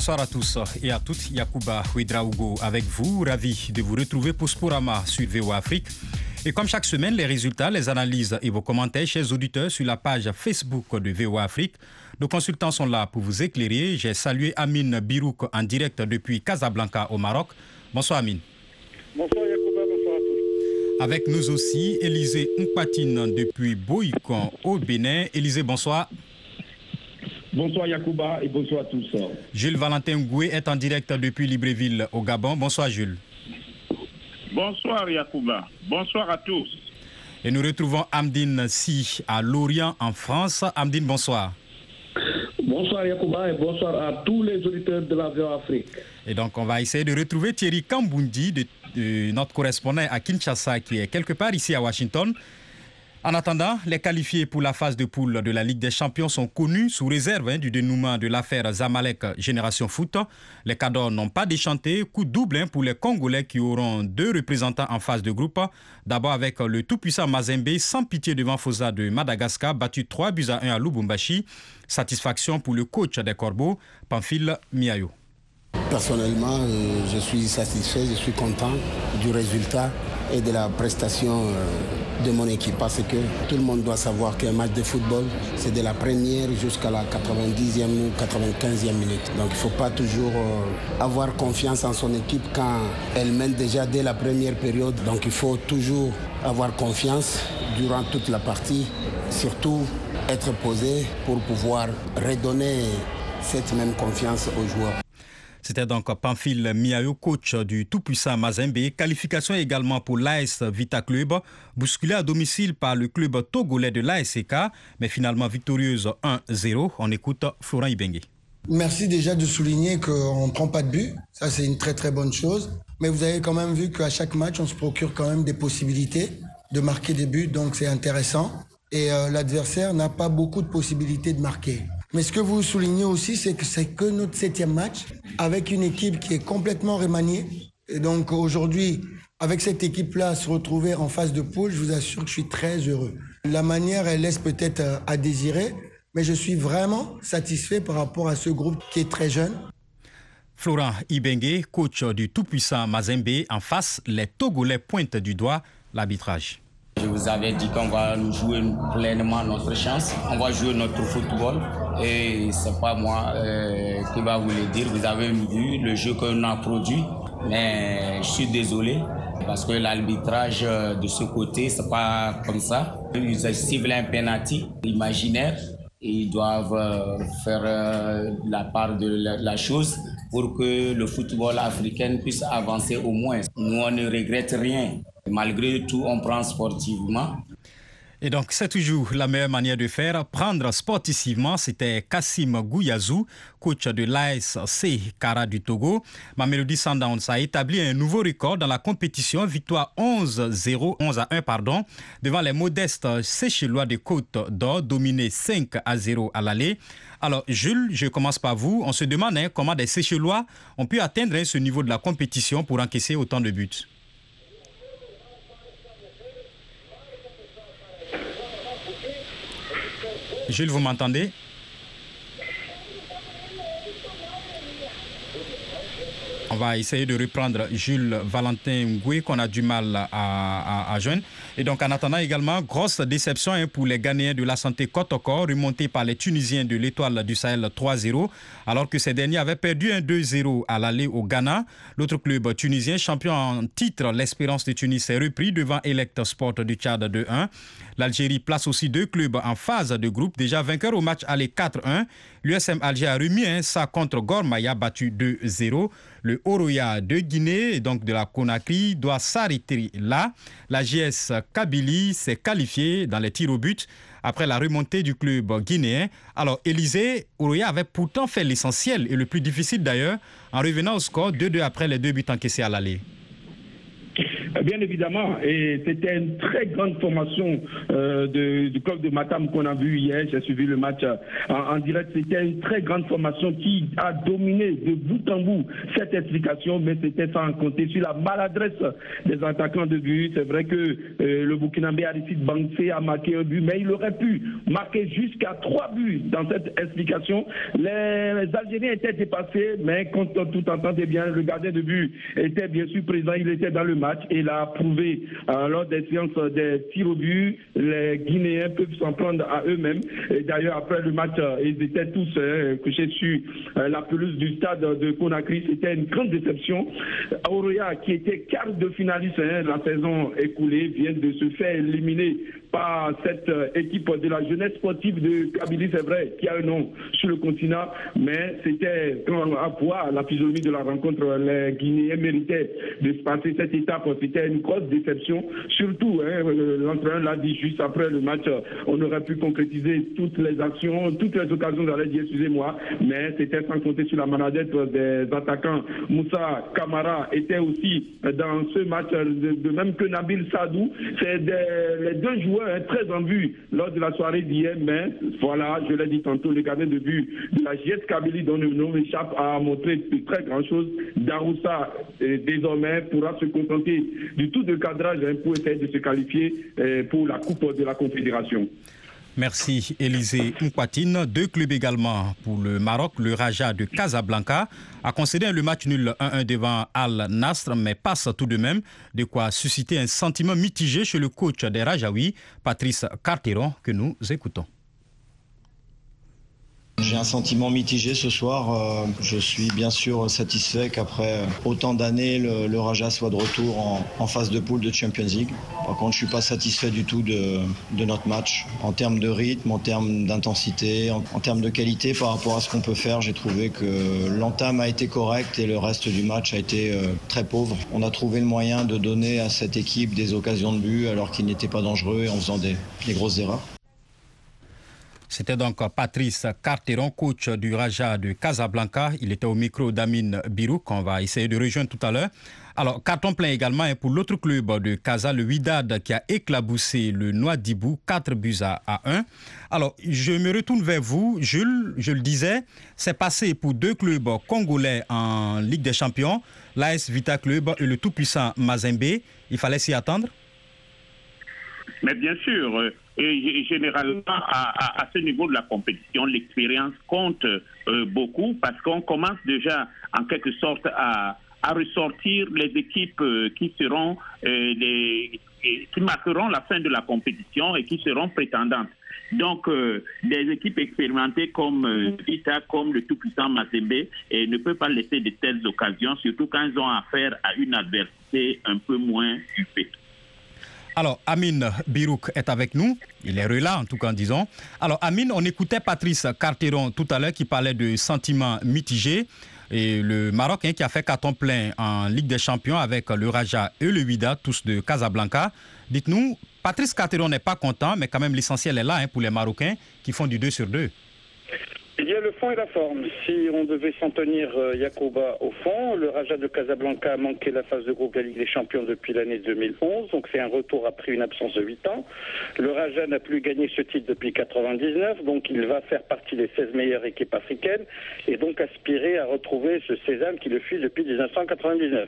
bonsoir à tous et à toutes. Yakuba Ouedraogo avec vous, ravi de vous retrouver pour Sporama sur VO Afrique. Et comme chaque semaine, les résultats, les analyses et vos commentaires, chers auditeurs, sur la page Facebook de VO Afrique. Nos consultants sont là pour vous éclairer. J'ai salué Amine Birouk en direct depuis Casablanca au Maroc. Bonsoir Amine. Bonsoir Yacouba, bonsoir à tous. Avec nous aussi, Élisée Mpatine depuis Boïkon au Bénin. Élisée, bonsoir. Bonsoir Yacouba et bonsoir à tous. Jules Valentin Goué est en direct depuis Libreville au Gabon. Bonsoir Jules. Bonsoir Yacouba. Bonsoir à tous. Et nous retrouvons Amdine Si à Lorient en France. Amdine, bonsoir. Bonsoir Yacouba et bonsoir à tous les auditeurs de la Afrique. Et donc on va essayer de retrouver Thierry Kambundi, de, de notre correspondant à Kinshasa, qui est quelque part ici à Washington. En attendant, les qualifiés pour la phase de poule de la Ligue des Champions sont connus sous réserve hein, du dénouement de l'affaire Zamalek Génération Foot. Les cadors n'ont pas déchanté. Coup double hein, pour les Congolais qui auront deux représentants en phase de groupe. D'abord avec le tout-puissant Mazembe, sans pitié devant Fosa de Madagascar, battu 3 buts à 1 à Lubumbashi. Satisfaction pour le coach des Corbeaux, Pamphile Miayo. Personnellement, euh, je suis satisfait, je suis content du résultat et de la prestation euh, de mon équipe parce que tout le monde doit savoir qu'un match de football, c'est de la première jusqu'à la 90e ou 95e minute. Donc il ne faut pas toujours euh, avoir confiance en son équipe quand elle mène déjà dès la première période. Donc il faut toujours avoir confiance durant toute la partie, surtout être posé pour pouvoir redonner cette même confiance aux joueurs. C'était donc Pamphile Miayo, coach du tout-puissant Mazembe. Qualification également pour l'AS Vita Club, bousculé à domicile par le club togolais de l'ASK, mais finalement victorieuse 1-0. On écoute Florent Ibengue. Merci déjà de souligner qu'on ne prend pas de but. Ça, c'est une très très bonne chose. Mais vous avez quand même vu qu'à chaque match, on se procure quand même des possibilités de marquer des buts, donc c'est intéressant. Et euh, l'adversaire n'a pas beaucoup de possibilités de marquer. Mais ce que vous soulignez aussi, c'est que c'est que notre septième match avec une équipe qui est complètement remaniée. Et donc aujourd'hui, avec cette équipe-là, se retrouver en phase de poule, je vous assure que je suis très heureux. La manière, elle laisse peut-être à désirer, mais je suis vraiment satisfait par rapport à ce groupe qui est très jeune. Florent Ibengue, coach du tout-puissant Mazembe, en face, les Togolais pointent du doigt l'arbitrage. Je vous avais dit qu'on va jouer pleinement notre chance, on va jouer notre football et c'est pas moi euh, qui va vous le dire. Vous avez vu le jeu qu'on a produit, mais je suis désolé parce que l'arbitrage de ce côté c'est pas comme ça. Ils ciblent un penalty imaginaire. Ils doivent faire la part de la chose pour que le football africain puisse avancer au moins. Nous, on ne regrette rien. Malgré tout, on prend sportivement. Et donc, c'est toujours la meilleure manière de faire. Prendre sportivement, c'était Kassim Gouyazou, coach de l'ASC Kara du Togo. Mamelody Sundowns a établi un nouveau record dans la compétition, victoire 11-0, 11 à 1, pardon, devant les modestes Séchelois de Côte d'Or, dominés 5 à 0 à l'aller. Alors, Jules, je commence par vous. On se demande hein, comment des Séchelois ont pu atteindre hein, ce niveau de la compétition pour encaisser autant de buts? Jules, vous m'entendez? Va essayer de reprendre Jules Valentin Ngoué qu'on a du mal à, joindre. Et donc en attendant également, grosse déception hein, pour les Ghanéens de la santé Kotoko, remontés par les Tunisiens de l'étoile du Sahel 3-0, alors que ces derniers avaient perdu un 2-0 à l'aller au Ghana. L'autre club tunisien, champion en titre, l'Espérance de Tunis, est repris devant Elect Sport du Tchad 2-1. L'Algérie place aussi deux clubs en phase de groupe, déjà vainqueur au match aller 4-1. L'USM Alger a remis un ça contre Gormaya, battu 2-0. Le Oroya de Guinée, donc de la Conakry, doit s'arrêter là. La GS Kabylie s'est qualifiée dans les tirs au but après la remontée du club guinéen. Alors, Élysée, Oroya avait pourtant fait l'essentiel et le plus difficile d'ailleurs, en revenant au score 2-2 après les deux buts encaissés à l'aller. Bien évidemment, et c'était une très grande formation euh, du club de Matam qu'on a vu hier. J'ai suivi le match euh, en, direct. C'était une très grande formation qui a dominé de bout en bout cette explication, mais c'était sans compter sur la maladresse des attaquants de but. C'est vrai que euh, le Burkinabé Aristide Bansé a marqué un but, mais il aurait pu marquer jusqu'à trois buts dans cette explication. Les, Algériens étaient dépassés, mais quand tout entendait bien, le gardien de but était bien sûr présent, il était dans le match il a prouvé euh, lors des séances des tirs au but, les Guinéens peuvent s'en prendre à eux-mêmes. Et d'ailleurs, après le match, euh, ils étaient tous euh, couchés sur la pelouse du stade de Conakry. C'était une grande déception. Auréa, qui était quart de finaliste hein, la saison écoulée, vient de se faire éliminer par cette euh, équipe de la jeunesse sportive de Kabylie, c'est vrai, qui a un nom sur le continent, mais c'était à voir la physionomie de la rencontre, les Guinéens méritaient de se passer cette étape, c'était une grosse déception, surtout, hein, l'entraîneur l'a dit juste après le match, on aurait pu concrétiser toutes les actions, toutes les occasions, j'allais dire, excusez-moi, mais c'était sans compter sur la manadette des attaquants. Moussa Kamara était aussi dans ce match, de même que Nabil Sadou, c'est les deux joueurs très en vue lors de la soirée d'hier, mais voilà, je l'ai dit tantôt, le gardien de but de la JS Kabylie, dont le nom échappe, a montré très grand chose. Daroussa, euh, désormais, pourra se contenter du tout de cadrage hein, pour essayer de se qualifier euh, pour la Coupe de la Confédération. Merci Élisée Mkwatine. Deux clubs également pour le Maroc. Le Raja de Casablanca a concédé le match nul 1-1 devant Al Nasr, mais passe tout de même de quoi susciter un sentiment mitigé chez le coach des Rajaouis, Patrice Carteron, que nous écoutons. J'ai un sentiment mitigé ce soir. Euh, je suis bien sûr satisfait qu'après autant d'années, le, Raja soit de retour en, phase de poule de Champions League. Par contre, je ne suis pas satisfait du tout de, notre match. En termes de rythme, en termes d'intensité, en, termes de qualité par rapport à ce qu'on peut faire, j'ai trouvé que l'entame a été correcte et le reste du match a été euh, très pauvre. On a trouvé le moyen de donner à cette équipe des occasions de but alors qu'il n'était pas dangereux et en faisant des grosses erreurs. C'était donc Patrice Carteron, coach du Raja de Casablanca. Il était au micro d'Amine Birou, qu'on va essayer de rejoindre tout à l'heure. Alors, carton plein également hein, pour l'autre club de Casa, le Widad, qui a éclaboussé le Noidibou, 4 buts à 1. Alors, je me retourne vers vous. Jules, je le disais, c'est passé pour deux clubs congolais en Ligue des Champions, l'AS Vita Club et le tout-puissant Mazembe. Il fallait s'y attendre? Mais bien sûr, euh, et généralement, à, ce niveau de la compétition, l'expérience compte euh, beaucoup parce qu'on commence déjà en quelque sorte à, ressortir les équipes euh, qui seront euh, qui marqueront la fin de la compétition et qui seront prétendantes. Donc, des équipes expérimentées comme Vita, comme le tout-puissant Mazembe, ne peuvent pas laisser de telles occasions, surtout quand ils ont affaire à une adversité un peu moins huppée. Alors, Amine Birouk est avec nous. Il est là, en tout cas, disons. Alors, Amine, on écoutait Patrice Carteron tout à l'heure qui parlait de sentiments mitigés. Et le Maroc hein, qui a fait carton plein en Ligue des Champions avec le Raja et le Wida, tous de Casablanca. Dites-nous, Patrice Carteron n'est pas content, mais quand même l'essentiel est là hein, pour les Marocains qui font du 2 sur 2. Le fond et la forme. Si on devait s'en tenir euh, Yacoba au fond, le Raja de Casablanca a manqué la phase de groupe de la Ligue des Champions depuis l'année 2011, donc c'est un retour après une absence de 8 ans. Le Raja n'a plus gagné ce titre depuis 99, donc il va faire partie des 16 meilleures équipes africaines et donc aspirer à retrouver ce sésame qui le fuit depuis 1999.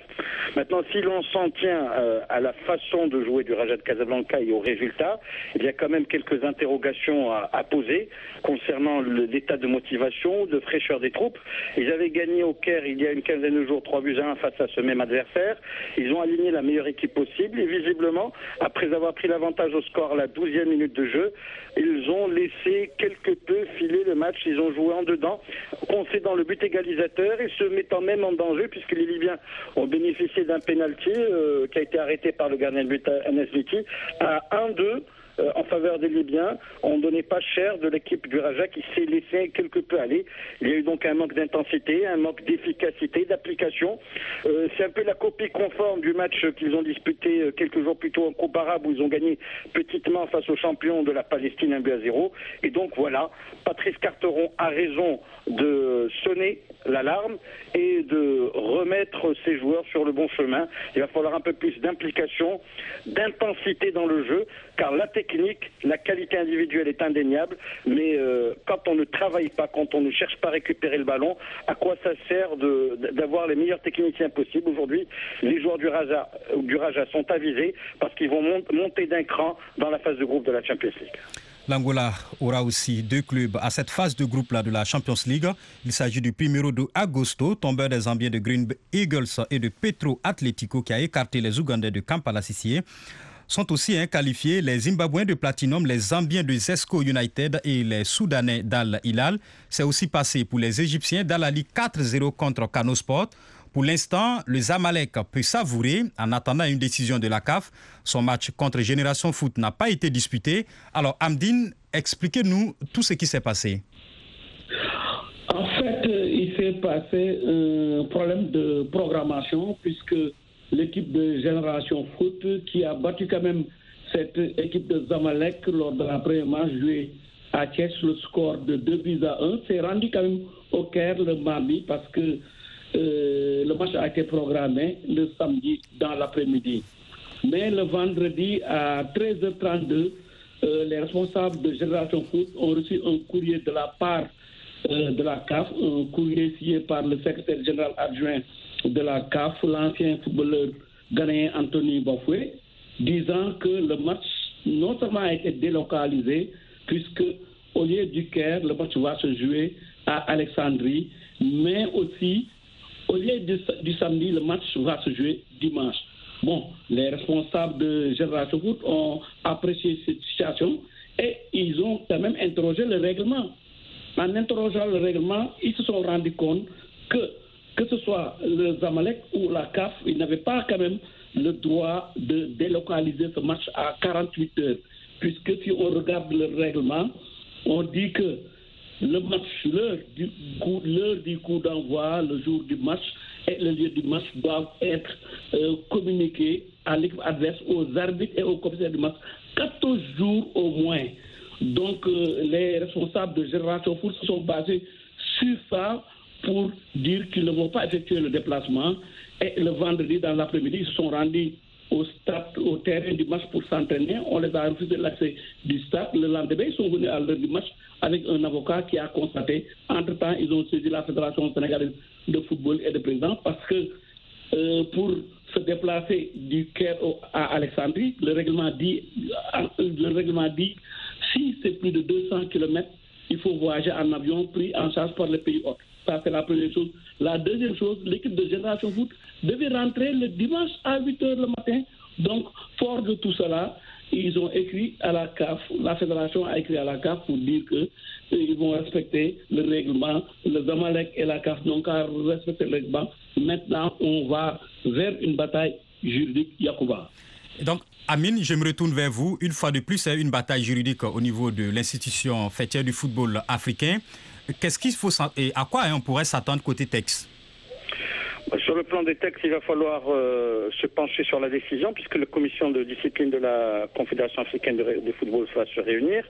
Maintenant, si l'on s'en tient euh, à la façon de jouer du Raja de Casablanca et aux résultats, il y a quand même quelques interrogations à poser concernant l'état de motivation de fraîcheur des troupes. Ils avaient gagné au Caire il y a une quinzaine de jours 3 buts à 1 face à ce même adversaire. Ils ont aligné la meilleure équipe possible et visiblement, après avoir pris l'avantage au score la 12e minute de jeu, ils ont laissé quelque peu filer le match. Ils ont joué en dedans, concédant le but égalisateur et se mettant même en danger puisque les Libyens ont bénéficié d'un pénalty euh, qui a été arrêté par le gardien de but à à 1-2. En faveur des Libyens. On ne donnait pas cher de l'équipe du Raja qui s'est laissé quelque peu aller. Il y a eu donc un manque d'intensité, un manque d'efficacité, d'application. C'est un peu la copie conforme du match qu'ils ont disputé quelques jours plus tôt en Coupe arabe où ils ont gagné petitement face aux champions de la Palestine un but à zéro. Et donc voilà, Patrice Carteron a raison de sonner l'alarme et de remettre ses joueurs sur le bon chemin. Il va falloir un peu plus d'implication, d'intensité dans le jeu, car la qualité individuelle est indéniable, mais euh, quand on ne travaille pas, quand on ne cherche pas à récupérer le ballon, à quoi ça sert d'avoir les meilleurs techniciens possibles? Aujourd'hui, les joueurs du Raja, du Raja sont avisés parce qu'ils vont monter d'un cran dans la phase de groupe de la Champions League. L'Angola aura aussi deux clubs à cette phase de groupe-là de la Champions League. Il s'agit du Primero de Agosto, tombeur des Zambiens de Green Eagles et de Petro Atletico qui a écarté les Ougandais de Kampala Sissie. Sont aussi qualifiés les Zimbabwéens de Platinum, les Zambiens de Zesco United et les Soudanais d'Al Hilal. C'est aussi passé pour les Égyptiens d'Al-Ali 4-0 contre Kano Sport. Pour l'instant, le Zamalek peut savourer en attendant une décision de la CAF. Son match contre Génération Foot n'a pas été disputé. Alors, Amdine, expliquez-nous tout ce qui s'est passé. En fait, il s'est passé un problème de programmation puisque l'équipe de Génération Foot qui a battu quand même cette équipe de Zamalek lors de la première match jouée à Thiès, le score de 2 buts à 1, s'est rendu quand même au Caire le mardi parce que euh, le match a été programmé le samedi dans l'après-midi. Mais le vendredi à 13h32, euh, les responsables de Génération Foot ont reçu un courrier de la part euh, de la CAF, un courrier signé par le secrétaire général adjoint de la CAF, l'ancien footballeur ghanéen Anthony Bafoué, disant que le match non seulement a été délocalisé, puisque au lieu du Caire, le match va se jouer à Alexandrie, mais aussi au lieu du, samedi, le match va se jouer dimanche. Bon, les responsables de Génération Foot ont apprécié cette situation et ils ont quand même interrogé le règlement. En interrogeant le règlement, ils se sont rendus compte que, que ce soit le Zamalek ou la CAF, ils n'avaient pas quand même le droit de délocaliser ce match à 48 heures. Puisque si on regarde le règlement, on dit que le match, l'heure du coup, d'envoi, le jour du match et le lieu du match doivent être euh, communiqués à l'équipe adverse, aux arbitres et aux commissaires du match 14 jours au moins. Donc euh, les responsables de Génération Foot se sont basés sur ça pour dire qu'ils ne vont pas effectuer le déplacement. Et le vendredi, dans l'après-midi, ils sont rendus au stade, au terrain du match pour s'entraîner. On les a refusé l'accès du stade. Le lendemain, ils sont venus à l'heure du match avec un avocat qui a constaté. Entre-temps, ils ont saisi la Fédération sénégalaise de football et de président parce que euh, pour se déplacer du Caire à Alexandrie, le règlement dit, euh, le règlement dit si c'est plus de 200 km, il faut voyager en avion pris en charge par les pays hôtes. C'est la première chose. La deuxième chose, l'équipe de Génération Foot devait rentrer le dimanche à 8 h le matin. Donc, fort de tout cela, ils ont écrit à la CAF, la fédération a écrit à la CAF pour dire qu'ils vont respecter le règlement. Le Zamalek et la CAF n'ont qu'à respecter le règlement. Maintenant, on va vers une bataille juridique Yakuba. Donc, Amine, je me retourne vers vous. Une fois de plus, c'est une bataille juridique au niveau de l'institution fêtière du football africain. Qu'est-ce qu'il faut et à quoi on pourrait s'attendre côté texte? Sur le plan des textes, il va falloir euh, se pencher sur la décision, puisque la commission de discipline de la Confédération africaine de, football va se réunir,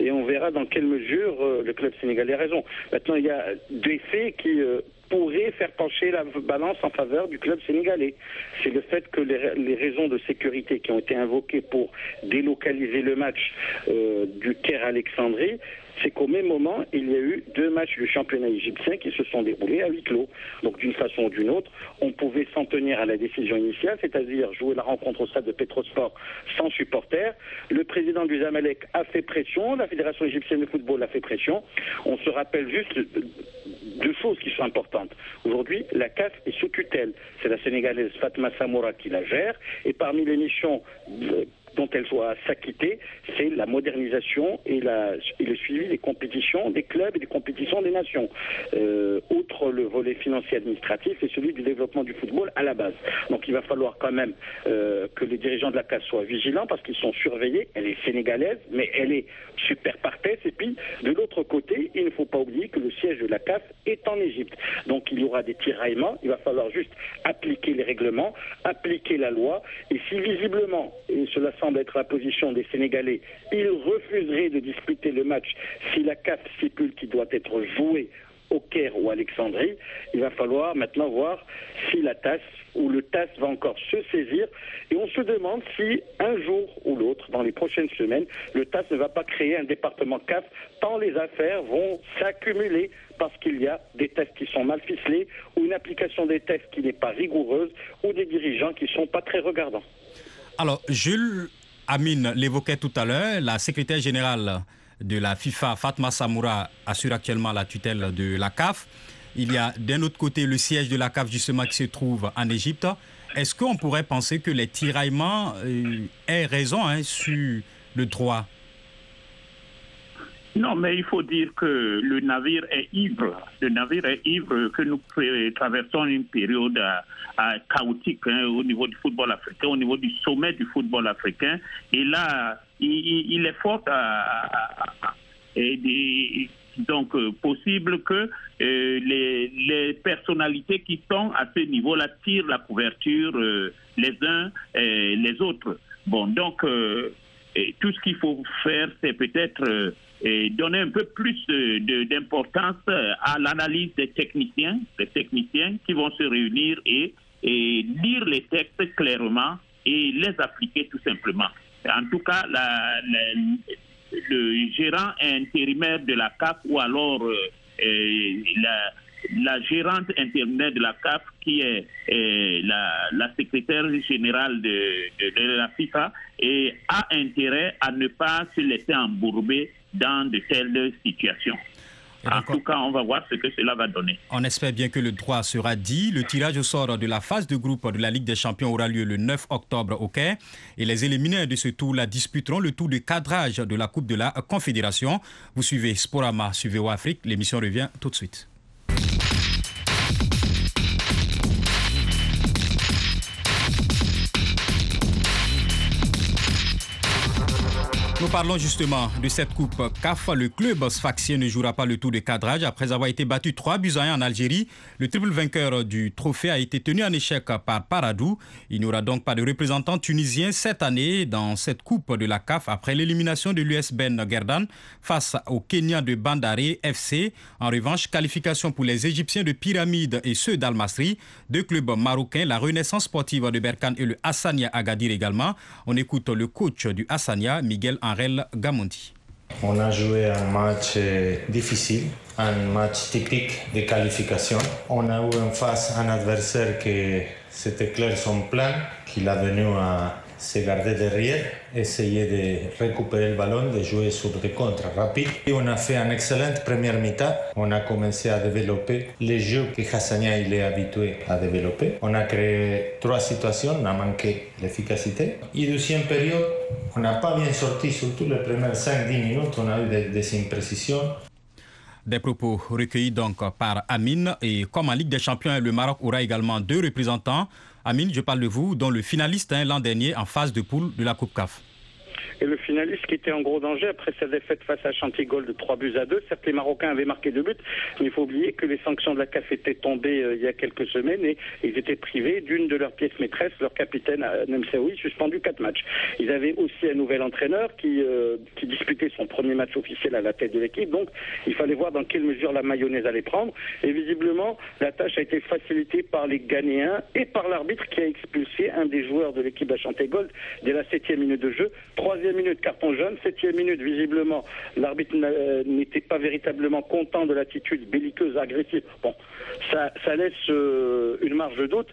et on verra dans quelle mesure euh, le club sénégalais a raison. Maintenant, il y a des faits qui euh, pourraient faire pencher la balance en faveur du club sénégalais. C'est le fait que les, les, raisons de sécurité qui ont été invoquées pour délocaliser le match du Caire Alexandrie c'est qu'au même moment, il y a eu deux matchs du championnat égyptien qui se sont déroulés à huis clos. Donc d'une façon ou d'une autre, on pouvait s'en tenir à la décision initiale, c'est-à-dire jouer la rencontre au stade de Petrosport sans supporters. Le président du Zamalek a fait pression, la Fédération égyptienne de football a fait pression. On se rappelle juste deux choses qui sont importantes. Aujourd'hui, la CAF est sous tutelle. C'est la Sénégalaise Fatma Samoura qui la gère. Et parmi les missions dont elle doit s'acquitter, c'est la modernisation et, le suivi des compétitions des clubs et des compétitions des nations. Euh, outre le volet financier administratif et celui du développement du football à la base. Donc il va falloir quand même euh, que les dirigeants de la CAF soient vigilants parce qu'ils sont surveillés. Elle est sénégalaise, mais elle est super parfaite. Et puis, de l'autre côté, il ne faut pas oublier que le siège de la CAF est en Égypte. Donc il y aura des tiraillements. Il va falloir juste appliquer les règlements, appliquer la loi. Et si visiblement, et cela semble être la position des Sénégalais, ils refuseraient de disputer le match si la CAF stipule qu'il doit être joué au Caire ou à Alexandrie, il va falloir maintenant voir si la tasse ou le TAS va encore se saisir. Et on se demande si un jour ou l'autre, dans les prochaines semaines, le TAS ne va pas créer un département CAF, tant les affaires vont s'accumuler parce qu'il y a des tests qui sont mal ficelés ou une application des tests qui n'est pas rigoureuse ou des dirigeants qui ne sont pas très regardants. Alors, Jules Amine l'évoquait tout à l'heure, la secrétaire générale de la FIFA, Fatma Samoura, assure actuellement la tutelle de la CAF. Il y a d'un autre côté le siège de la CAF justement qui se trouve en Égypte. Est-ce qu'on pourrait penser que les tiraillements euh, aient raison hein, sur le droit non, mais il faut dire que le navire est ivre. Le navire est ivre, que nous traversons une période euh, euh, chaotique hein, au niveau du football africain, au niveau du sommet du football africain. Et là, il, est fort et donc possible que euh, les, personnalités qui sont à ce niveau-là tirent la couverture les uns et les autres. Bon, donc tout ce qu'il faut faire, c'est peut-être donner un peu plus d'importance à l'analyse des techniciens, des techniciens qui vont se réunir et, lire les textes clairement et les appliquer tout simplement. En tout cas, le gérant intérimaire de la CAF ou alors euh, euh, la, gérante intérimaire de la CAF, qui est euh, la, secrétaire générale de, la FIFA, a intérêt à ne pas se laisser embourber dans de telles situations. En tout cas, on va voir ce que cela va donner. On espère bien que le droit sera dit. Le tirage au sort de la phase de groupe de la Ligue des Champions aura lieu le 9 octobre au Caire. Et les éliminés de ce tour la disputeront le tour de cadrage de la Coupe de la Confédération. Vous suivez Sporama sur VO Afrique. L'émission revient tout de suite. Nous parlons justement de cette coupe CAF. Le club sfaxien ne jouera pas le tour de cadrage après avoir été battu 3 buts à 1 en Algérie. Le triple vainqueur du trophée a été tenu en échec par Paradou. Il n'y aura donc pas de représentant tunisien cette année dans cette coupe de la CAF après l'élimination de l'US Ben Gerdan face au Kenya de Bandare FC. En revanche, qualification pour les Égyptiens de Pyramide et ceux d'Al-Masri. Deux clubs marocains, la Renaissance sportive de Berkane et le Hassania Agadir également. On écoute le coach du Hassania, Miguel on a joué un match euh, difficile, un match typique de qualification. On a eu en face un adversaire qui c'était clair son plan, qu'il a venu à se garder derrière, essayer de récupérer le ballon, de jouer sur des contres rapides. Et on a fait une excellente première mi-temps. On a commencé à développer les jeux que Hassania il est habitué à développer. On a créé trois situations, on a manqué l'efficacité. Et deuxième période, on n'a pas bien sorti, surtout les premières 5-10 minutes, on a eu des, des imprécisions. Des propos recueillis donc par Amine. Et comme en Ligue des Champions, le Maroc aura également deux représentants. Amine, je parle de vous, dont le finaliste hein, l'an dernier en phase de poule de la Coupe CAF et le finaliste qui était en gros danger après sa défaite face à Chantigol de 3 buts à 2. Certes, les Marocains avaient marqué deux buts, mais il faut oublier que les sanctions de la CAF étaient tombées euh, il y a quelques semaines et ils étaient privés d'une de leurs pièces maîtresses, leur capitaine euh, Nemseoui, suspendu quatre matchs. Ils avaient aussi un nouvel entraîneur qui, euh, qui disputait son premier match officiel à la tête de l'équipe, donc il fallait voir dans quelle mesure la mayonnaise allait prendre. Et visiblement, la tâche a été facilitée par les Ghanéens et par l'arbitre qui a expulsé un des joueurs de l'équipe à Chantigol dès la septième minute de jeu. Sixième minute, carton jaune. Septième minute, visiblement, l'arbitre n'était pas véritablement content de l'attitude belliqueuse, agressive. Bon, ça, laisse une marge de doute.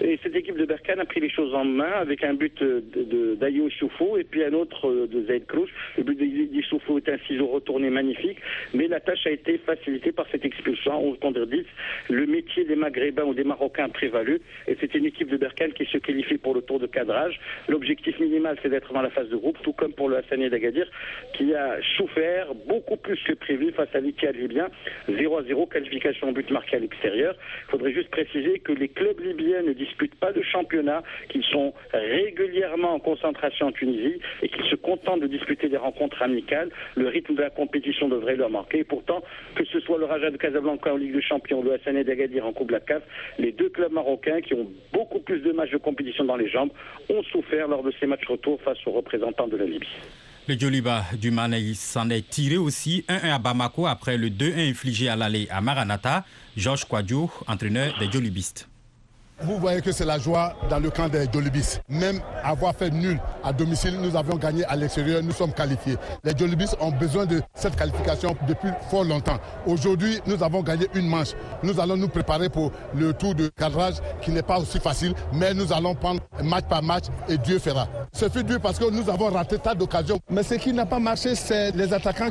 Et cette équipe de Berkane a pris les choses en main avec un but d'Ayo Soufou et puis un autre de Zaid Cruz. Le but d'Issoufou est un ciseau retourné magnifique, mais la tâche a été facilitée par cette expulsion 11 contre 10. Le métier des Maghrébins ou des Marocains a prévalu et c'est une équipe de Berkane qui se qualifie pour le tour de cadrage. L'objectif minimal, c'est d'être dans la phase de groupe, tout comme pour le Hassani d'Agadir, qui a souffert beaucoup plus que prévu face à l'Ittihad libyen. 0 à 0, qualification en but marqué à l'extérieur. Il faudrait juste préciser que les clubs libyens ne disputent pas de championnat, qu'ils sont régulièrement en concentration en Tunisie et qu'ils se contentent de disputer des rencontres amicales. Le rythme de la compétition devrait leur marquer. Et pourtant, que ce soit le Raja de Casablanca en Ligue des Champions ou le Hassané d'Agadir en Coupe de la CAF, les deux clubs marocains qui ont beaucoup plus de matchs de compétition dans les jambes ont souffert lors de ces matchs retour face aux représentants de la Libye. Le Joliba du Manaï s'en est tiré aussi 1-1 à Bamako après le 2-1 infligé à l'aller à Maranata. Georges Quadio, entraîneur des Jolibistes. Vous voyez que c'est la joie dans le camp des Jolibis. Même avoir fait nul à domicile, nous avons gagné à l'extérieur, nous sommes qualifiés. Les Jolibis ont besoin de cette qualification depuis fort longtemps. Aujourd'hui, nous avons gagné une manche. Nous allons nous préparer pour le tour de cadrage qui n'est pas aussi facile, mais nous allons prendre match par match et Dieu fera. Ce fut dur parce que nous avons raté tas d'occasions. Mais ce qui n'a pas marché, c'est les attaquants